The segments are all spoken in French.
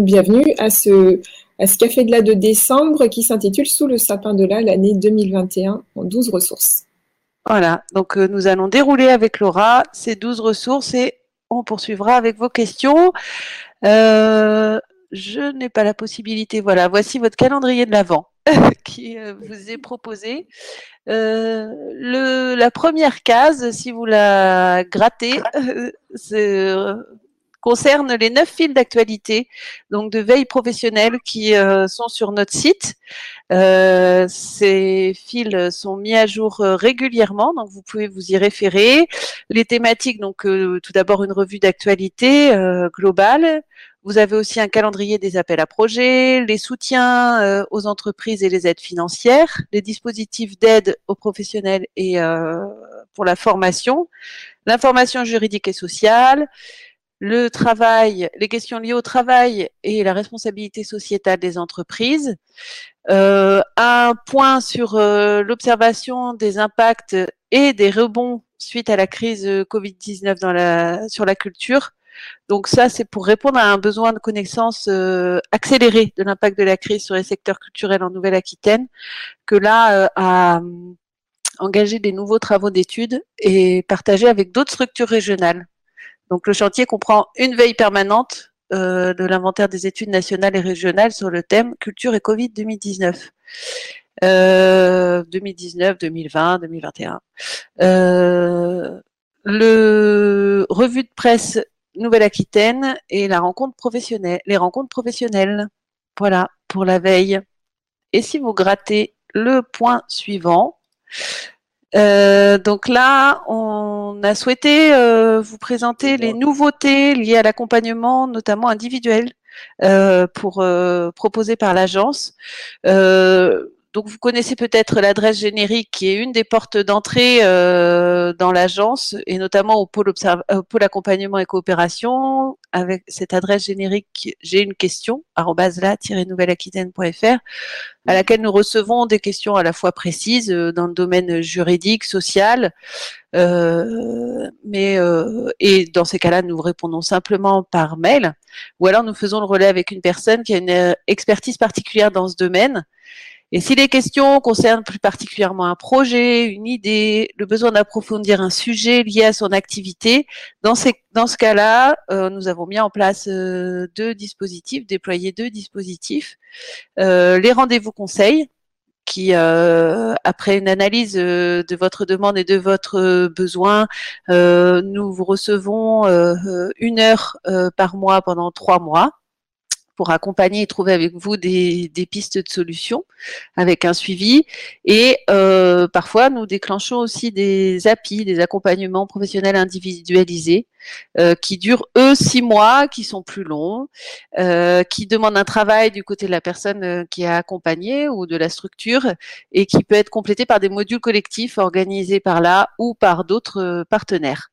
Bienvenue à ce, à ce café de la de décembre qui s'intitule Sous le sapin de la l'année 2021 en 12 ressources. Voilà, donc euh, nous allons dérouler avec Laura ces 12 ressources et on poursuivra avec vos questions. Euh, je n'ai pas la possibilité, voilà, voici votre calendrier de l'Avent qui euh, vous est proposé. le, la première case, si vous la grattez, c'est concerne les neuf fils d'actualité, donc de veille professionnelle qui euh, sont sur notre site. Euh, ces fils sont mis à jour euh, régulièrement, donc vous pouvez vous y référer. Les thématiques, donc tout d'abord une revue d'actualité globale. Vous avez aussi un calendrier des appels à projets, les soutiens aux entreprises et les aides financières, les dispositifs d'aide aux professionnels et pour la formation, l'information juridique et sociale, le travail, les questions liées au travail et la responsabilité sociétale des entreprises. Euh, un point sur euh, l'observation des impacts et des rebonds suite à la crise Covid-19 dans la, sur la culture. Donc ça, c'est pour répondre à un besoin de connaissance euh, accélérée de l'impact de la crise sur les secteurs culturels en Nouvelle-Aquitaine, que là a engagé des nouveaux travaux d'études et partagé avec d'autres structures régionales. Donc le chantier comprend une veille permanente euh, de l'inventaire des études nationales et régionales sur le thème culture et Covid 2019. 2019, 2020, 2021. le revue de presse Nouvelle-Aquitaine et la rencontre professionnelle, les rencontres professionnelles. Voilà pour la veille. Et si vous grattez le point suivant, euh, donc là, on a souhaité euh, vous présenter les nouveautés liées à l'accompagnement, notamment individuel, euh, pour proposer par l'agence. Donc vous connaissez peut-être l'adresse générique qui est une des portes d'entrée euh, dans l'agence et notamment au pôle, au pôle, accompagnement et coopération. Avec cette adresse générique, j'ai une question @la-nouvelle-aquitaine.fr à laquelle nous recevons des questions à la fois précises euh, dans le domaine juridique, social, euh, mais euh, et dans ces cas-là, nous répondons simplement par mail, ou alors nous faisons le relais avec une personne qui a une euh, expertise particulière dans ce domaine et si les questions concernent plus particulièrement un projet, une idée, le besoin d'approfondir un sujet lié à son activité, dans, ces, dans ce cas-là, euh, nous avons mis en place euh, deux dispositifs, déployé deux dispositifs. Euh, les rendez-vous conseils, qui, après une analyse de votre demande et de votre besoin, nous vous recevons une heure par mois pendant trois mois pour accompagner et trouver avec vous des, pistes de solutions avec un suivi. Et euh, parfois, nous déclenchons aussi des API, des accompagnements professionnels individualisés, euh, qui durent eux six mois, qui sont plus longs, euh, qui demandent un travail du côté de la personne qui a accompagné ou de la structure et qui peut être complété par des modules collectifs organisés par là ou par d'autres partenaires.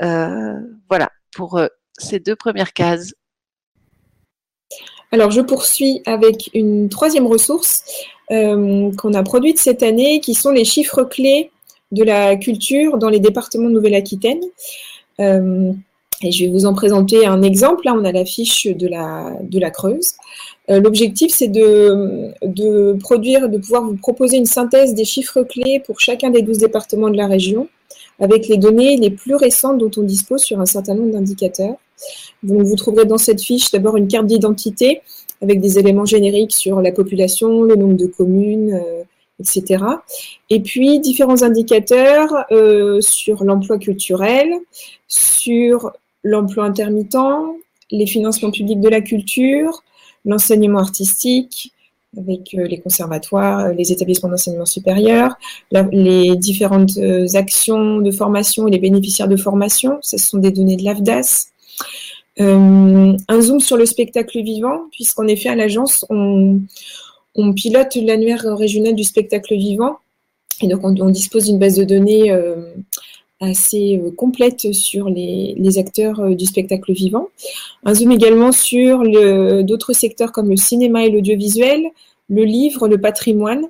voilà pour ces deux premières cases. Alors, je poursuis avec une troisième ressource euh, qu'on a produite cette année, qui sont les chiffres clés de la culture dans les départements de Nouvelle-Aquitaine. Euh, et je vais vous en présenter un exemple. Là, on a la fiche de la, de la Creuse. Euh, l'objectif, c'est de, de, produire, de pouvoir vous proposer une synthèse des chiffres clés pour chacun des 12 départements de la région, avec les données les plus récentes dont on dispose sur un certain nombre d'indicateurs. Donc, vous trouverez dans cette fiche d'abord une carte d'identité avec des éléments génériques sur la population, le nombre de communes, euh, etc. Et puis différents indicateurs euh, sur l'emploi culturel, sur l'emploi intermittent, les financements publics de la culture, l'enseignement artistique, avec euh, les conservatoires, les établissements d'enseignement supérieur, les différentes actions de formation et les bénéficiaires de formation, ce sont des données de l'AFDAS. Euh, un zoom sur le spectacle vivant, puisqu'en effet, à l'agence, on, pilote l'annuaire régional du spectacle vivant. Et donc, on, dispose d'une base de données euh, assez euh, complète sur les, acteurs du spectacle vivant. Un zoom également sur d'autres secteurs comme le cinéma et l'audiovisuel, le livre, le patrimoine.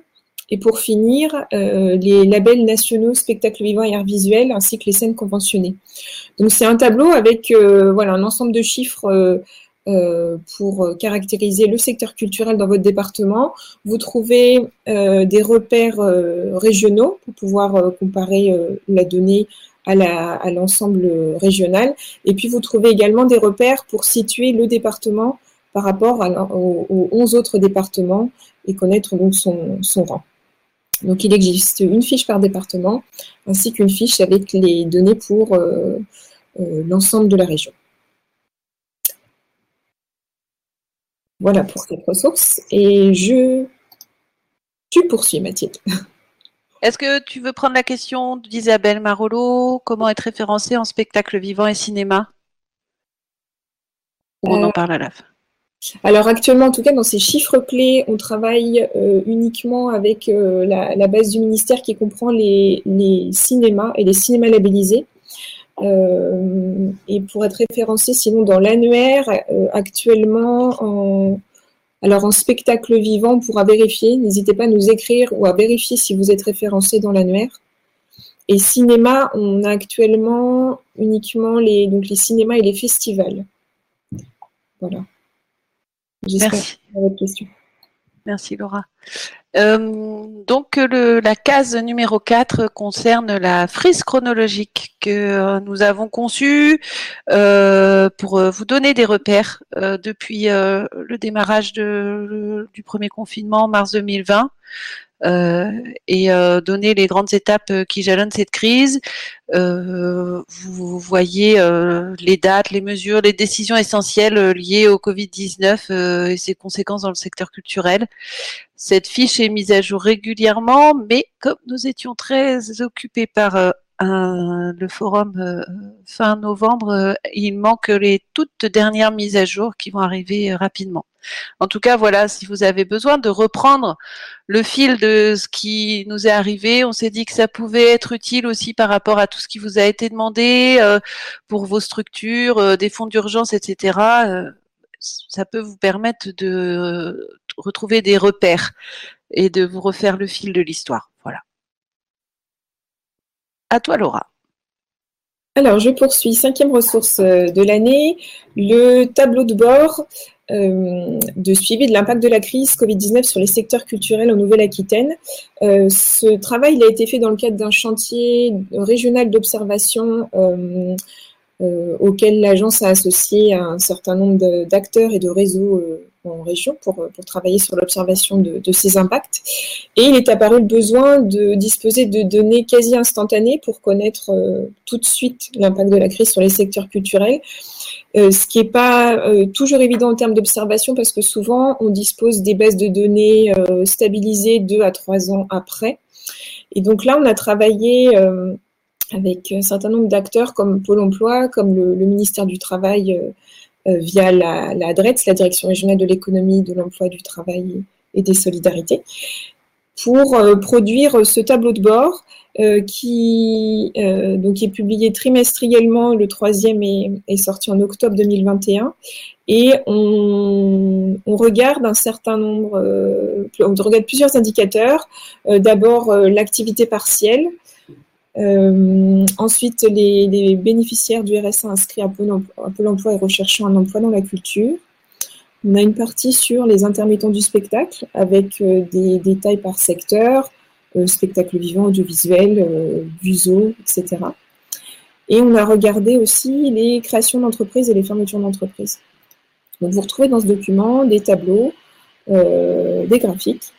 Et pour finir, euh, les labels nationaux spectacle vivant et art visuel, ainsi que les scènes conventionnées. Donc c'est un tableau avec euh, voilà un ensemble de chiffres euh, pour caractériser le secteur culturel dans votre département. Vous trouvez euh, des repères euh, régionaux pour pouvoir comparer la donnée à l'ensemble régional. Et puis vous trouvez également des repères pour situer le département par rapport aux, 11 autres départements et connaître donc son, son rang. Donc il existe une fiche par département ainsi qu'une fiche avec les données pour l'ensemble de la région. Voilà pour cette ressource. Et je. Tu poursuis, Mathilde. Est-ce que tu veux prendre la question d'Isabelle Marolo? Comment être référencé en spectacle vivant et cinéma? On en euh, parle à la fin. Alors actuellement, en tout cas, dans ces chiffres clés, on travaille euh, uniquement avec euh, la, base du ministère qui comprend les, les, cinémas et les cinémas labellisés. Euh, et pour être référencé, sinon dans l'annuaire, euh, actuellement, en, alors en spectacle vivant, on pourra vérifier. N'hésitez pas à nous écrire ou à vérifier si vous êtes référencé dans l'annuaire. Et cinéma, on a actuellement uniquement les, donc les cinémas et les festivals. Voilà. J'espère votre question. Merci Laura. Euh, donc la case numéro 4 concerne la frise chronologique que euh, nous avons conçue euh, pour vous donner des repères depuis le démarrage du premier confinement en mars 2020. Euh, et euh, donner les grandes étapes euh, qui jalonnent cette crise. vous voyez les dates, les mesures, les décisions essentielles liées au Covid-19 et ses conséquences dans le secteur culturel. Cette fiche est mise à jour régulièrement, mais comme nous étions très occupés par le forum fin novembre, il manque les toutes dernières mises à jour qui vont arriver rapidement. En tout cas, voilà, si vous avez besoin de reprendre le fil de ce qui nous est arrivé, on s'est dit que ça pouvait être utile aussi par rapport à tout ce qui vous a été demandé euh, pour vos structures, euh, des fonds d'urgence, etc. Euh, ça peut vous permettre de retrouver des repères et de vous refaire le fil de l'histoire. À toi, Laura. Alors, je poursuis. Cinquième ressource de l'année, le tableau de bord euh, de suivi de l'impact de la crise Covid-19 sur les secteurs culturels en Nouvelle-Aquitaine. Euh, ce travail il a été fait dans le cadre d'un chantier régional d'observation euh, auquel l'agence a associé un certain nombre d'acteurs et de réseaux en région pour, pour travailler sur l'observation de, ces impacts. Et il est apparu le besoin de disposer de données quasi instantanées pour connaître tout de suite l'impact de la crise sur les secteurs culturels euh, ce qui n'est pas euh, toujours évident en termes d'observation parce que souvent on dispose des bases de données euh, stabilisées deux à trois ans après. Et donc là, on a travaillé avec un certain nombre d'acteurs comme Pôle Emploi, comme le, ministère du Travail via la, DRETS, la Direction régionale de l'économie, de l'emploi, du travail et des solidarités, pour produire ce tableau de bord euh, qui euh, donc est publié trimestriellement. Le troisième est, sorti en octobre 2021. Et on, regarde un certain nombre, euh, on regarde plusieurs indicateurs. Euh, d'abord l'activité partielle. Ensuite, les, bénéficiaires du RSA inscrits à Pôle, emploi et recherchant un emploi dans la culture. On a une partie sur les intermittents du spectacle avec des détails par secteur, euh, spectacle vivant, audiovisuel, euh, VUSO, etc. Et on a regardé aussi les créations d'entreprises et les fermetures d'entreprises. Donc vous retrouvez dans ce document des tableaux, euh, des graphiques,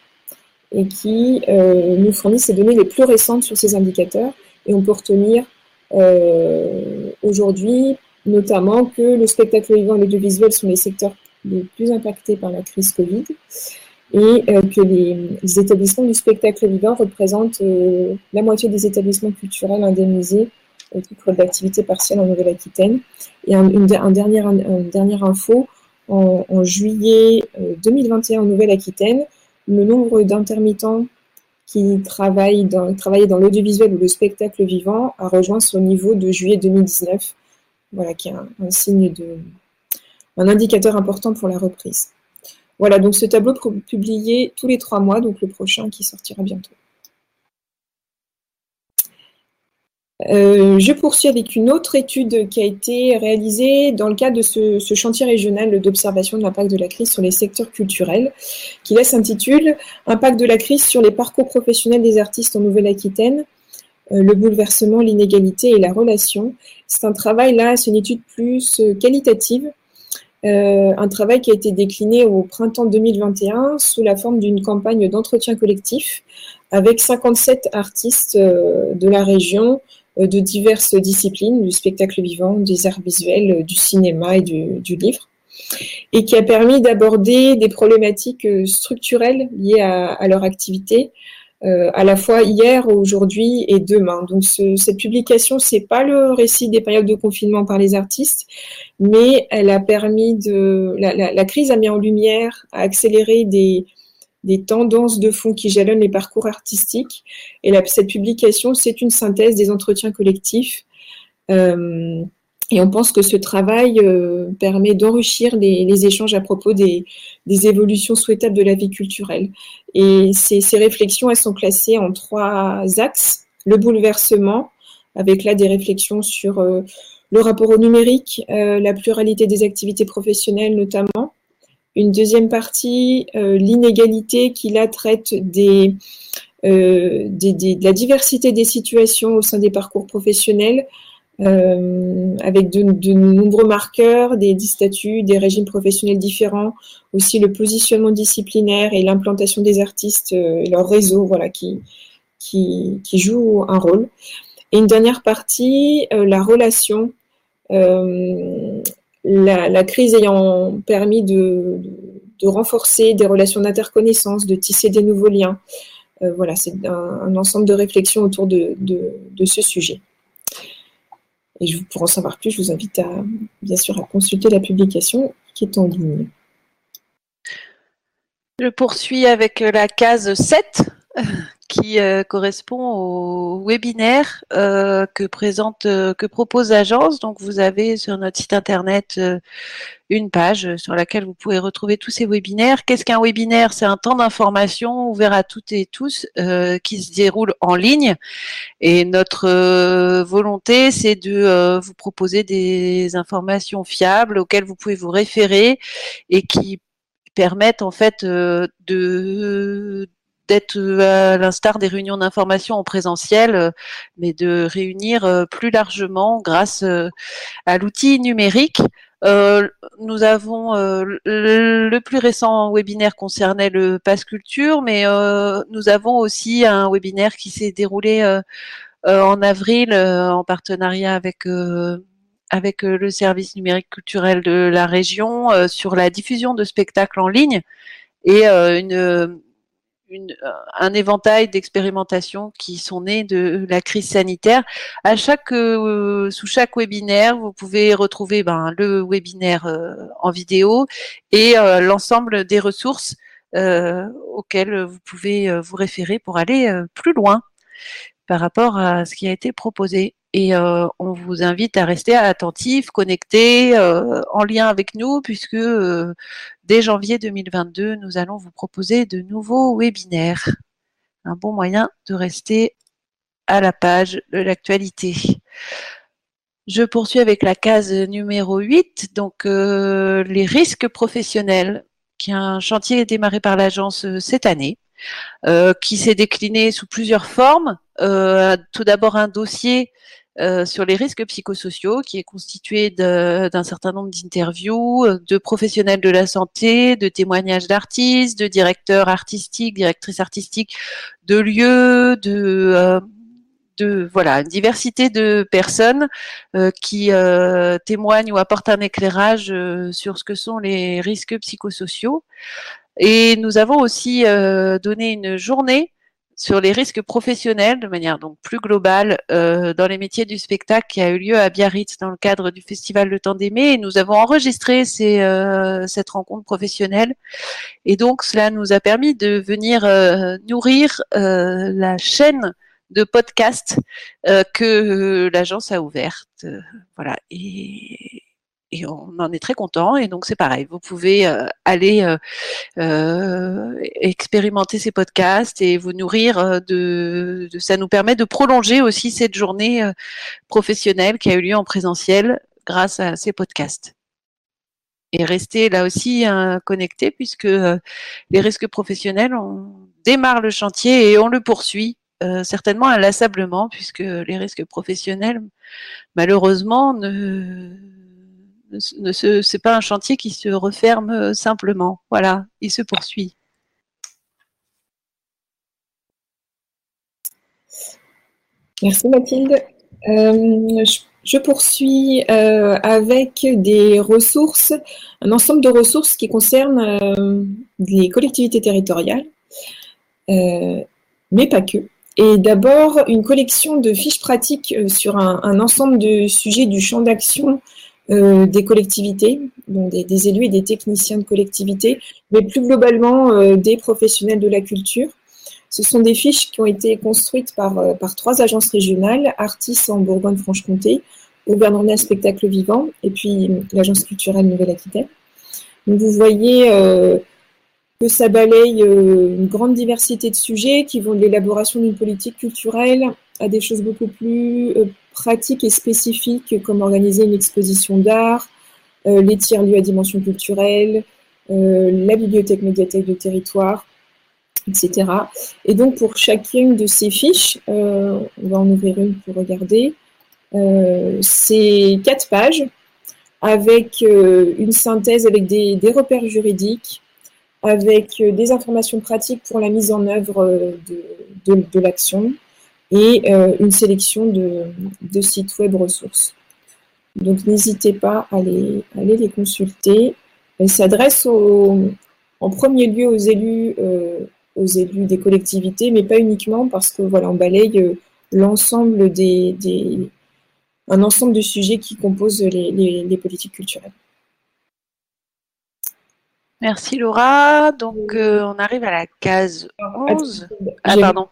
et qui nous fournissent les données les plus récentes sur ces indicateurs. Et on peut retenir aujourd'hui notamment que le spectacle vivant et l'audiovisuel sont les secteurs les plus impactés par la crise Covid et euh, que les, établissements du spectacle vivant représentent euh, la moitié des établissements culturels indemnisés au titre d'activité partielle en Nouvelle-Aquitaine. Et un, une, dernière, dernière info, en, juillet 2021 euh, en Nouvelle-Aquitaine, le nombre d'intermittents qui travaillent dans, travaillaient dans l'audiovisuel ou le spectacle vivant a rejoint son niveau de juillet 2019, voilà, qui est un, un signe de, un indicateur important pour la reprise. Voilà, donc ce tableau publié tous les trois mois, donc le prochain qui sortira bientôt. Je poursuis avec une autre étude qui a été réalisée dans le cadre de ce, chantier régional d'observation de l'impact de la crise sur les secteurs culturels, qui là s'intitule Impact de la crise sur les parcours professionnels des artistes en Nouvelle-Aquitaine, le bouleversement, l'inégalité et la relation. C'est un travail là, c'est une étude plus qualitative euh, un travail qui a été décliné au printemps 2021 sous la forme d'une campagne d'entretien collectif avec 57 artistes euh, de la région euh, de diverses disciplines, du spectacle vivant, des arts visuels, du cinéma et du, livre, et qui a permis d'aborder des problématiques structurelles liées à leur activité, euh, à la fois hier, aujourd'hui et demain. Donc cette publication, c'est pas le récit des périodes de confinement par les artistes, mais elle a permis de la, crise a mis en lumière, a accéléré des, des tendances de fond qui jalonnent les parcours artistiques. Et cette publication, c'est une synthèse des entretiens collectifs. Euh, et on pense que ce travail euh, permet d'enrichir les, échanges à propos des, évolutions souhaitables de la vie culturelle. Et ces, réflexions, elles sont classées en trois axes. Le bouleversement, avec là des réflexions sur euh, le rapport au numérique, la pluralité des activités professionnelles notamment. Une deuxième partie, l'inégalité qui là traite des, de la diversité des situations au sein des parcours professionnels, euh, avec de, nombreux marqueurs, des, statuts, des régimes professionnels différents, aussi le positionnement disciplinaire et l'implantation des artistes euh, et leur réseau, voilà, qui, qui, un rôle. Et une dernière partie, euh, la relation, la, crise ayant permis de, renforcer des relations d'interconnaissance, de tisser des nouveaux liens. voilà, c'est un, ensemble de réflexions autour de, ce sujet. Et pour en savoir plus, je vous invite à, bien sûr à consulter la publication qui est en ligne. Je poursuis avec la case 7 qui euh, correspond au webinaire euh, que présente, euh, que propose l'agence. Donc vous avez sur notre site internet une page sur laquelle vous pouvez retrouver tous ces webinaires. Qu'est-ce qu'un webinaire? C'est un temps d'information ouvert à toutes et tous qui se déroule en ligne. Et notre volonté, c'est de vous proposer des informations fiables auxquelles vous pouvez vous référer et qui permettent en fait de d'être euh, à l'instar des réunions d'information en présentiel, euh, mais de réunir euh, plus largement grâce à l'outil numérique. nous avons le plus récent webinaire concernait le pass culture, mais nous avons aussi un webinaire qui s'est déroulé en avril en partenariat avec avec le service numérique culturel de la région sur la diffusion de spectacles en ligne et une une, euh, un éventail d'expérimentations qui sont nées de la crise sanitaire. À chaque, euh, sous chaque webinaire, vous pouvez retrouver ben, le webinaire euh, en vidéo et l'ensemble des ressources auxquelles vous pouvez vous référer pour aller plus loin par rapport à ce qui a été proposé. Et euh, on vous invite à rester attentif, connecté, euh, en lien avec nous, puisque euh, dès janvier 2022, nous allons vous proposer de nouveaux webinaires. Un bon moyen de rester à la page de l'actualité. Je poursuis avec la case numéro 8, donc les risques professionnels, qui est un chantier démarré par l'agence cette année, qui s'est décliné sous plusieurs formes. tout d'abord un dossier euh, sur les risques psychosociaux, qui est constitué d'un certain nombre d'interviews euh, de professionnels de la santé, de témoignages d'artistes, de directeurs artistiques, directrices artistiques, de lieux, de euh, de voilà une diversité de personnes qui témoignent ou apportent un éclairage sur ce que sont les risques psychosociaux. Et nous avons aussi donné une journée sur les risques professionnels de manière donc plus globale euh, dans les métiers du spectacle qui a eu lieu à Biarritz dans le cadre du festival Le Temps d'aimer et nous avons enregistré ces, euh, cette rencontre professionnelle. Et donc cela nous a permis de venir euh, nourrir la chaîne de podcasts que l'agence a ouverte voilà. Et et on en est très content. Et donc c'est pareil, vous pouvez euh, aller euh, euh, expérimenter ces podcasts et vous nourrir de, de, Ça nous permet de prolonger aussi cette journée professionnelle qui a eu lieu en présentiel grâce à ces podcasts. Et rester là aussi connecté puisque les risques professionnels, on démarre le chantier et on le poursuit certainement inlassablement puisque les risques professionnels, malheureusement, ne ce n'est pas un chantier qui se referme euh, simplement. Voilà, il se poursuit. Merci Mathilde. Euh, je, poursuis euh, avec des ressources, un ensemble de ressources qui concernent les collectivités territoriales, mais pas que. Et d'abord, une collection de fiches pratiques sur un ensemble de sujets du champ d'action euh, des collectivités, des, élus et des techniciens de collectivités, mais plus globalement euh, des professionnels de la culture. Ce sont des fiches qui ont été construites par, euh, trois agences régionales, Artis en Bourgogne-Franche-Comté, Auvergne Spectacle Vivant et puis l'Agence culturelle Nouvelle-Aquitaine. Vous voyez que ça balaye une grande diversité de sujets qui vont de l'élaboration d'une politique culturelle à des choses beaucoup plus pratiques et spécifiques comme organiser une exposition d'art, euh, les tiers-lieux à dimension culturelle, euh, la bibliothèque médiathèque de territoire, etc. Et donc pour chacune de ces fiches, euh, on va en ouvrir une pour regarder, c'est quatre pages avec une synthèse avec des, repères juridiques, avec des informations pratiques pour la mise en œuvre de l'action, et euh, une sélection de, sites web ressources. Donc n'hésitez pas à les, les consulter. Elle s'adresse en premier lieu aux élus, euh, aux élus des collectivités, mais pas uniquement parce que voilà, on balaye euh, l'ensemble des, un ensemble de sujets qui composent les politiques culturelles. Merci Laura. Donc on arrive à la case 11. Ah, pardon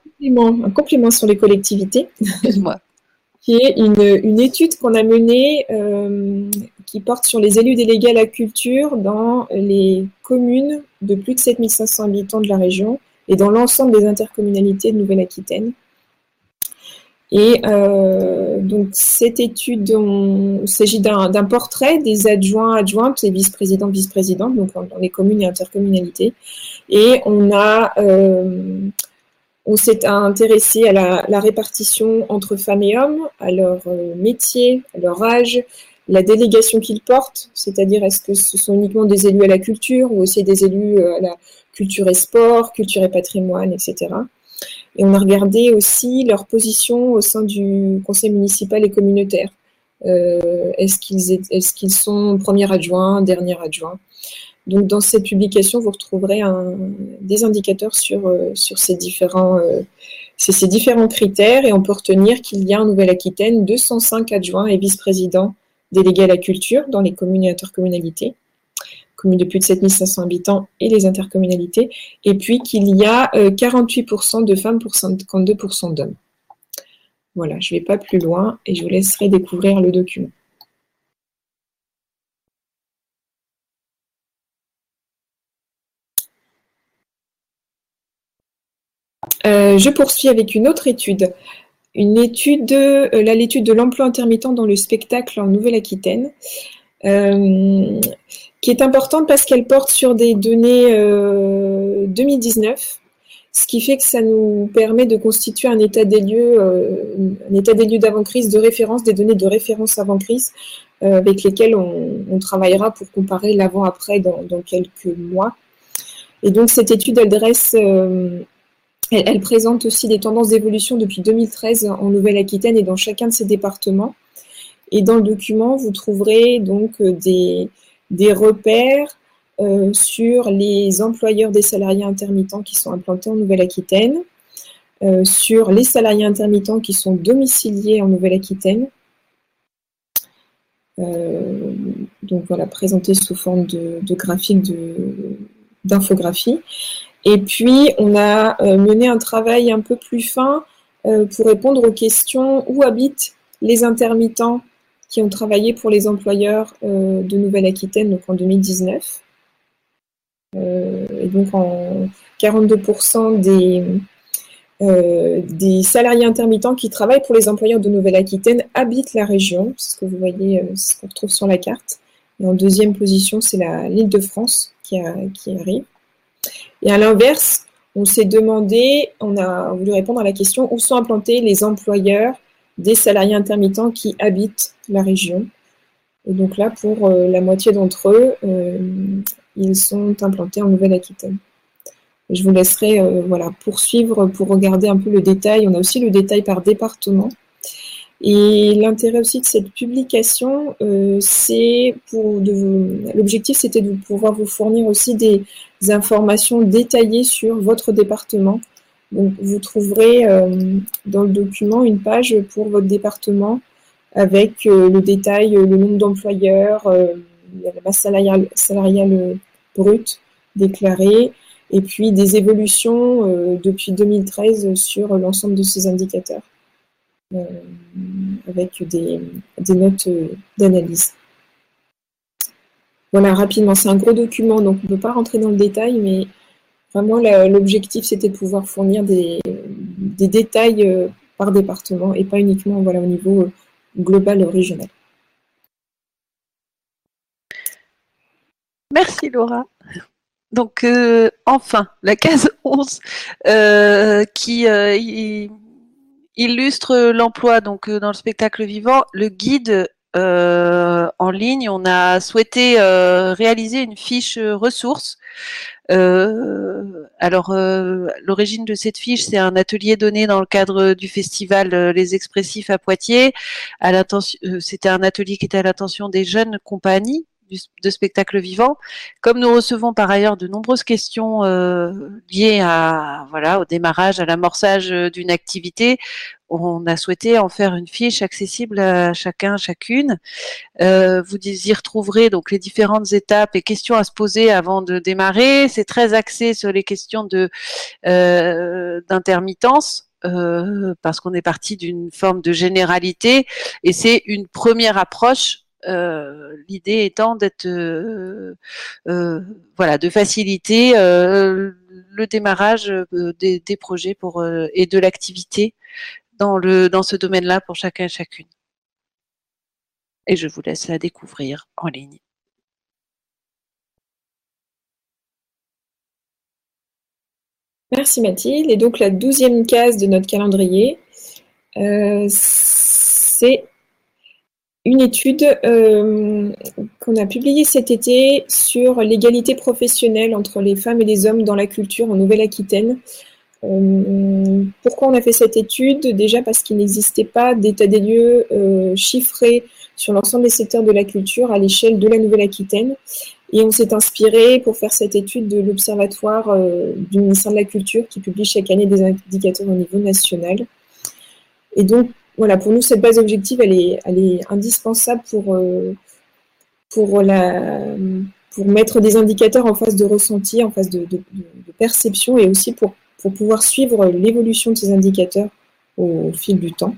un complément sur les collectivités. qui est une, étude qu'on a menée euh, qui porte sur les élus délégués à la culture dans les communes de plus de 7500 habitants de la région et dans l'ensemble des intercommunalités de Nouvelle-Aquitaine. Et euh, donc cette étude, il s'agit d'un portrait des adjoints, adjointes et vice-présidents, vice-présidents, donc dans les communes et intercommunalités. Et on a euh, on s'est intéressé à la, répartition entre femmes et hommes, à leur euh, métier, à leur âge, la délégation qu'ils portent, c'est-à-dire est-ce que ce sont uniquement des élus à la culture ou aussi des élus euh, à la culture et sport, culture et patrimoine, etc. Et on a regardé aussi leur position au sein du conseil municipal et communautaire. Euh, est-ce qu'ils sont premier adjoint, dernier adjoint? Donc dans cette publication, vous retrouverez des indicateurs sur, euh, sur ces, différents, euh, ces, différents critères. Et on peut retenir qu'il y a en Nouvelle-Aquitaine 205 adjoints et vice-présidents délégués à la culture dans les communes et intercommunalités, communes de plus de 7500 habitants et les intercommunalités, et puis qu'il y a 48% euh, de femmes pour 52% d'hommes. Voilà, je ne vais pas plus loin et je vous laisserai découvrir le document. Euh, je poursuis avec une autre étude. Une étude, euh, l'étude de l'emploi intermittent dans le spectacle en Nouvelle-Aquitaine, qui est importante parce qu'elle porte sur des données 2019, ce qui fait que ça nous permet de constituer un état des lieux, un état des lieux d'avant-crise, de référence, des données de référence avant-crise, avec lesquelles on, travaillera pour comparer l'avant-après dans, dans, quelques mois. Et donc cette étude, elle elle, présente aussi des tendances d'évolution depuis 2013 en Nouvelle-Aquitaine et dans chacun de ces départements. Et dans le document, vous trouverez donc euh, des, repères euh, sur les employeurs des salariés intermittents qui sont implantés en Nouvelle-Aquitaine, euh, sur les salariés intermittents qui sont domiciliés en Nouvelle-Aquitaine. donc voilà, présenté sous forme de, de graphique d'infographie. Et puis, on a mené un travail un peu plus fin pour répondre aux questions où habitent les intermittents qui ont travaillé pour les employeurs de Nouvelle-Aquitaine donc en 2019. et donc en 42% des, des salariés intermittents qui travaillent pour les employeurs de Nouvelle-Aquitaine habitent la région, c'est ce que vous voyez, ce qu'on retrouve sur la carte. Et en deuxième position, c'est l'île de France qui, qui arrive. Et à l'inverse, on s'est demandé, on a voulu répondre à la question où sont implantés les employeurs des salariés intermittents qui habitent la région. Et donc là, pour euh, la moitié d'entre eux, euh, ils sont implantés en Nouvelle-Aquitaine. Je vous laisserai euh, voilà, poursuivre pour regarder un peu le détail. On a aussi le détail par département. Et l'intérêt aussi de cette publication, c'est pour l'objectif, c'était de pouvoir vous fournir aussi des informations détaillées sur votre département. Donc, vous trouverez euh, dans le document une page pour votre département avec euh, le détail, le nombre d'employeurs, la masse salariale, brute déclarée, et puis des évolutions depuis 2013 sur l'ensemble de ces indicateurs. Euh, avec des, notes euh, d'analyse. Voilà, rapidement, c'est un gros document, donc on ne peut pas rentrer dans le détail, mais vraiment l'objectif c'était de pouvoir fournir des, détails euh, par département et pas uniquement voilà, au niveau global régional. Merci Laura. Donc enfin, la case 11 qui illustre l'emploi donc euh, dans le spectacle vivant. Le guide euh, en ligne, on a souhaité euh, réaliser une fiche ressources. alors, l'origine de cette fiche, c'est un atelier donné dans le cadre du festival Les Expressifs à Poitiers. c'était un atelier qui était à l'attention des jeunes compagnies de spectacle vivant. Comme nous recevons par ailleurs de nombreuses questions euh, liées à voilà au démarrage, à l'amorçage euh, d'une activité, on a souhaité en faire une fiche accessible à chacun, chacune. Euh, vous y retrouverez donc les différentes étapes et questions à se poser avant de démarrer. C'est très axé sur les questions de d'intermittence. parce qu'on est parti d'une forme de généralité et c'est une première approche euh, l'idée étant euh, euh, de faciliter le démarrage des, projets et de l'activité dans ce domaine-là pour chacun et chacune. Et je vous laisse la découvrir en ligne. Merci Mathilde. Et donc la douzième case de notre calendrier, c'est une étude euh, qu'on a publiée cet été sur l'égalité professionnelle entre les femmes et les hommes dans la culture en Nouvelle-Aquitaine. Euh, pourquoi on a fait cette étude? Déjà parce qu'il n'existait pas d'état des lieux euh, chiffré sur l'ensemble des secteurs de la culture à l'échelle de la Nouvelle-Aquitaine. Et on s'est inspiré pour faire cette étude de l'Observatoire du ministère de la Culture qui publie chaque année des indicateurs au niveau national. Et donc, voilà, pour nous, cette base objective, elle est, indispensable pour, euh, pour, la, pour mettre des indicateurs en phase de ressenti, en phase de, perception et aussi pour, pour pouvoir suivre l'évolution de ces indicateurs au, fil du temps.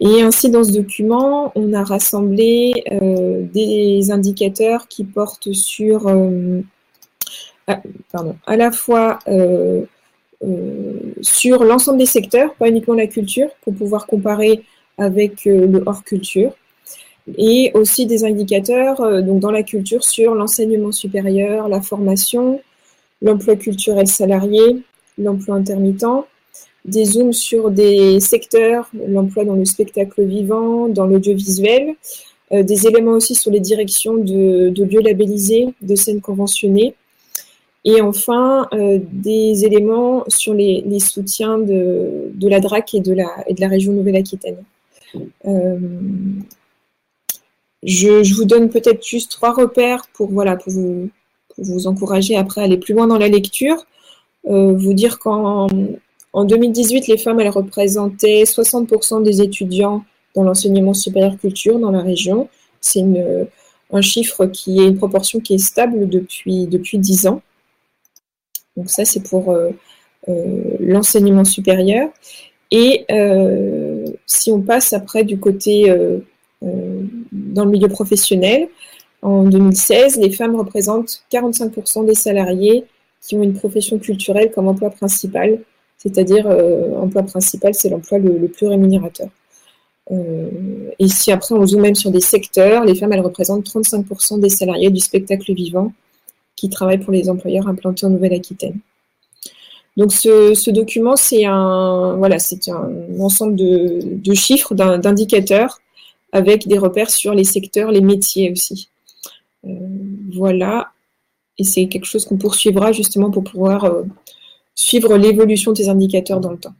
Et ainsi, dans ce document, on a rassemblé euh, des indicateurs qui portent sur, euh, pardon, à la fois sur l'ensemble des secteurs, pas uniquement la culture, pour pouvoir comparer avec euh, le hors culture, et aussi des indicateurs euh, donc dans la culture sur l'enseignement supérieur, la formation, l'emploi culturel salarié, l'emploi intermittent, des zooms sur des secteurs, l'emploi dans le spectacle vivant, dans l'audiovisuel, des éléments aussi sur les directions de lieux labellisés, de scènes conventionnées, et enfin, euh, des éléments sur les, soutiens de, la DRAC et de la, région Nouvelle-Aquitaine. Euh, je, vous donne peut-être juste trois repères pour, voilà, pour, vous, encourager après à aller plus loin dans la lecture. Euh, vous dire qu'en en 2018, les femmes, elles représentaient 60% des étudiants dans l'enseignement supérieur culture dans la région. C'est un chiffre qui est une proportion qui est stable depuis, depuis 10 ans. Donc ça, c'est pour euh, euh, l'enseignement supérieur. Et euh, si on passe après du côté dans le milieu professionnel. En 2016, les femmes représentent 45% des salariés qui ont une profession culturelle comme emploi principal, c'est-à-dire emploi principal, c'est l'emploi le, plus rémunérateur. Et si après on zoome même sur des secteurs, les femmes elles représentent 35% des salariés du spectacle vivant qui travaillent pour les employeurs implantés en Nouvelle-Aquitaine. Donc ce, document, c'est un, voilà, c'est un ensemble de, chiffres, d'indicateurs avec des repères sur les secteurs, les métiers aussi. Euh, voilà. Et c'est quelque chose qu'on poursuivra justement pour pouvoir euh, suivre l'évolution des indicateurs dans le temps.